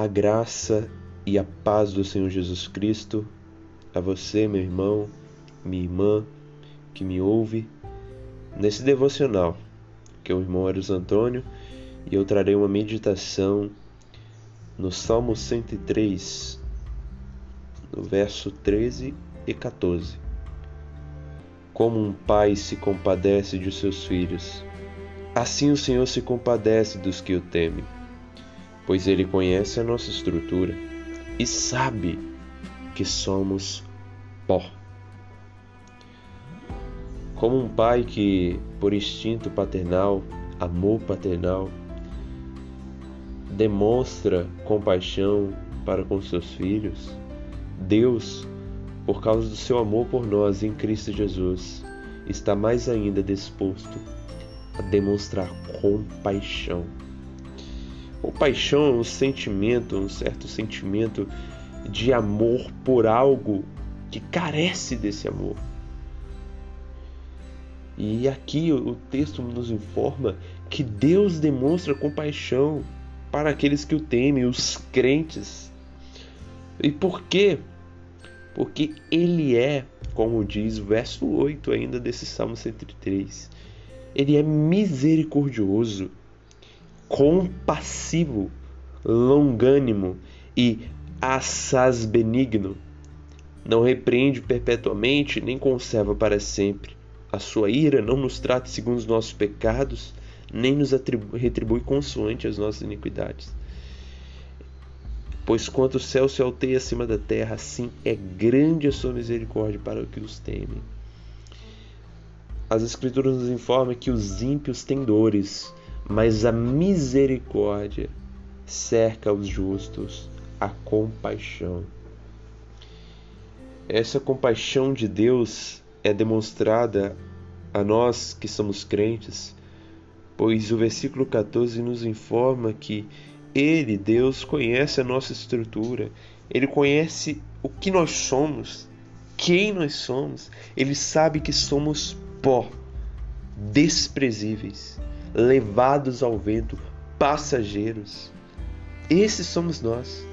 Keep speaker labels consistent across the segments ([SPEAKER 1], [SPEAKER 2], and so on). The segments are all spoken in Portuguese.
[SPEAKER 1] A graça e a paz do Senhor Jesus Cristo a você, meu irmão, minha irmã, que me ouve nesse devocional, que é o irmão Eros Antônio, e eu trarei uma meditação no Salmo 103, no verso 13 e 14. Como um pai se compadece de seus filhos, assim o Senhor se compadece dos que o temem pois ele conhece a nossa estrutura e sabe que somos pó. Como um pai que, por instinto paternal, amor paternal, demonstra compaixão para com seus filhos, Deus, por causa do seu amor por nós em Cristo Jesus, está mais ainda disposto a demonstrar compaixão Compaixão é um sentimento, um certo sentimento de amor por algo que carece desse amor. E aqui o texto nos informa que Deus demonstra compaixão para aqueles que o temem, os crentes. E por quê? Porque Ele é, como diz o verso 8 ainda desse Salmo 103, Ele é misericordioso compassivo, longânimo e assaz benigno. Não repreende perpetuamente, nem conserva para sempre. A sua ira não nos trata segundo os nossos pecados, nem nos retribui consoante as nossas iniquidades. Pois quanto o céu se alteia acima da terra, assim é grande a sua misericórdia para os que os temem. As Escrituras nos informam que os ímpios têm dores, mas a misericórdia cerca os justos, a compaixão. Essa compaixão de Deus é demonstrada a nós que somos crentes, pois o versículo 14 nos informa que Ele, Deus, conhece a nossa estrutura, Ele conhece o que nós somos, quem nós somos, Ele sabe que somos pó, desprezíveis levados ao vento, passageiros. Esses somos nós.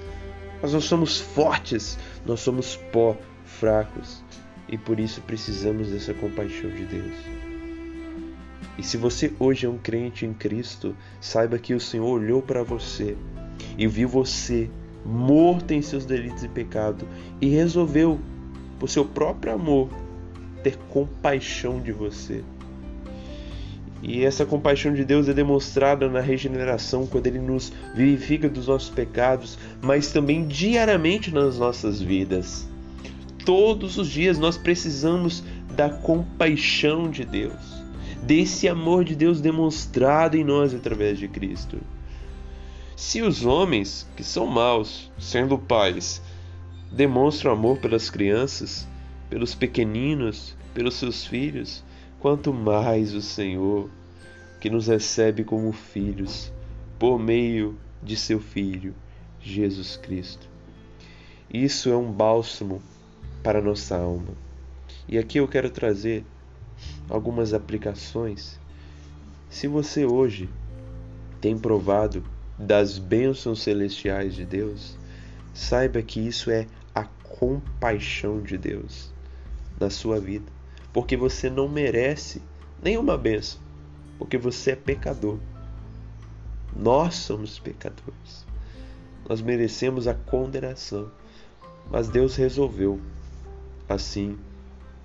[SPEAKER 1] Nós não somos fortes, nós somos pó, fracos. E por isso precisamos dessa compaixão de Deus. E se você hoje é um crente em Cristo, saiba que o Senhor olhou para você e viu você morto em seus delitos e pecado e resolveu, por seu próprio amor, ter compaixão de você. E essa compaixão de Deus é demonstrada na regeneração, quando Ele nos vivifica dos nossos pecados, mas também diariamente nas nossas vidas. Todos os dias nós precisamos da compaixão de Deus, desse amor de Deus demonstrado em nós através de Cristo. Se os homens, que são maus, sendo pais, demonstram amor pelas crianças, pelos pequeninos, pelos seus filhos, quanto mais o Senhor, que nos recebe como filhos, por meio de seu Filho, Jesus Cristo. Isso é um bálsamo para nossa alma. E aqui eu quero trazer algumas aplicações. Se você hoje tem provado das bênçãos celestiais de Deus, saiba que isso é a compaixão de Deus na sua vida porque você não merece nenhuma bênção, porque você é pecador. Nós somos pecadores. Nós merecemos a condenação, mas Deus resolveu assim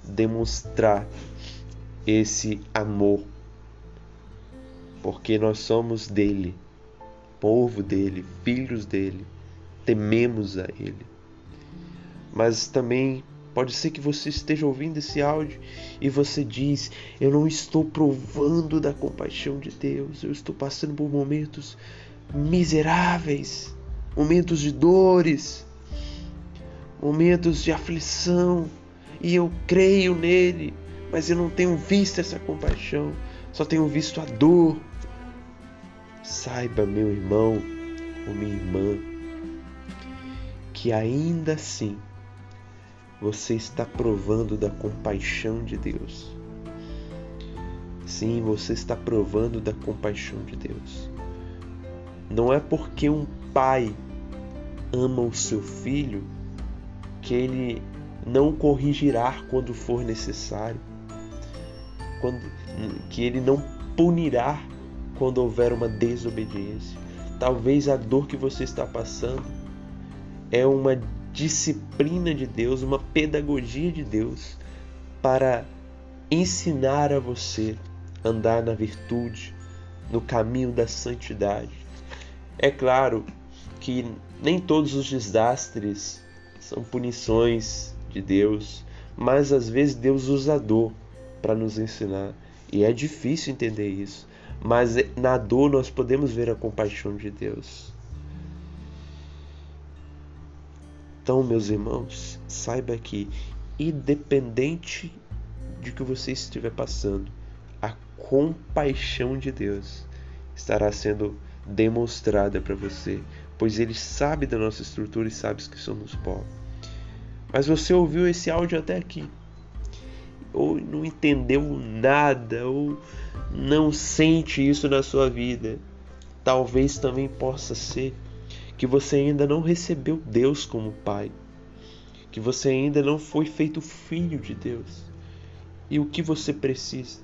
[SPEAKER 1] demonstrar esse amor, porque nós somos dele, povo dele, filhos dele, tememos a ele. Mas também Pode ser que você esteja ouvindo esse áudio e você diz: Eu não estou provando da compaixão de Deus, eu estou passando por momentos miseráveis, momentos de dores, momentos de aflição, e eu creio nele, mas eu não tenho visto essa compaixão, só tenho visto a dor. Saiba, meu irmão ou minha irmã, que ainda assim você está provando da compaixão de Deus. Sim, você está provando da compaixão de Deus. Não é porque um pai ama o seu filho, que ele não corrigirá quando for necessário, quando, que ele não punirá quando houver uma desobediência. Talvez a dor que você está passando é uma disciplina de Deus, uma pedagogia de Deus para ensinar a você andar na virtude, no caminho da santidade. É claro que nem todos os desastres são punições de Deus, mas às vezes Deus usa a dor para nos ensinar. E é difícil entender isso, mas na dor nós podemos ver a compaixão de Deus. Então, meus irmãos, saiba que, independente de que você estiver passando, a compaixão de Deus estará sendo demonstrada para você, pois Ele sabe da nossa estrutura e sabe que somos pó. Mas você ouviu esse áudio até aqui, ou não entendeu nada, ou não sente isso na sua vida. Talvez também possa ser que você ainda não recebeu Deus como Pai, que você ainda não foi feito filho de Deus. E o que você precisa?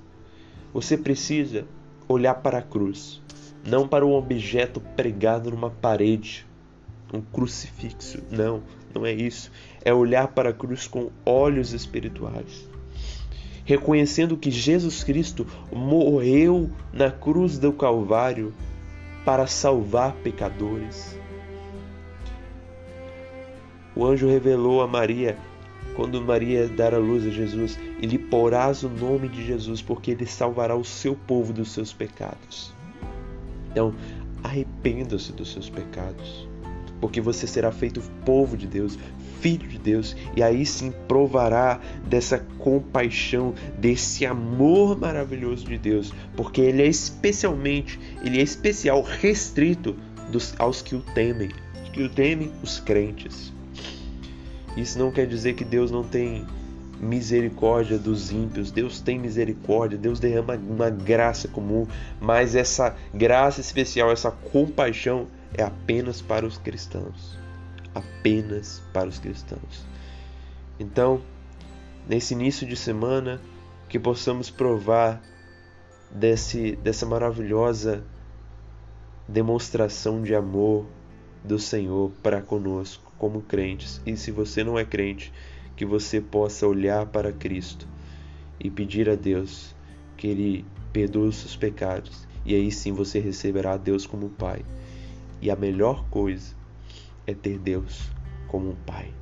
[SPEAKER 1] Você precisa olhar para a cruz, não para um objeto pregado numa parede, um crucifixo. Não, não é isso. É olhar para a cruz com olhos espirituais. Reconhecendo que Jesus Cristo morreu na cruz do Calvário para salvar pecadores. O anjo revelou a Maria quando Maria dar a luz a Jesus, e lhe porás o nome de Jesus, porque ele salvará o seu povo dos seus pecados. Então, arrependa-se dos seus pecados, porque você será feito povo de Deus, filho de Deus, e aí sim provará dessa compaixão, desse amor maravilhoso de Deus, porque ele é especialmente, ele é especial, restrito dos, aos que o temem, que o temem os crentes. Isso não quer dizer que Deus não tem misericórdia dos ímpios. Deus tem misericórdia, Deus derrama uma graça comum, mas essa graça especial, essa compaixão é apenas para os cristãos. Apenas para os cristãos. Então, nesse início de semana, que possamos provar desse, dessa maravilhosa demonstração de amor do Senhor para conosco como crentes. E se você não é crente, que você possa olhar para Cristo e pedir a Deus que Ele perdoe os seus pecados. E aí sim você receberá Deus como Pai. E a melhor coisa é ter Deus como um Pai.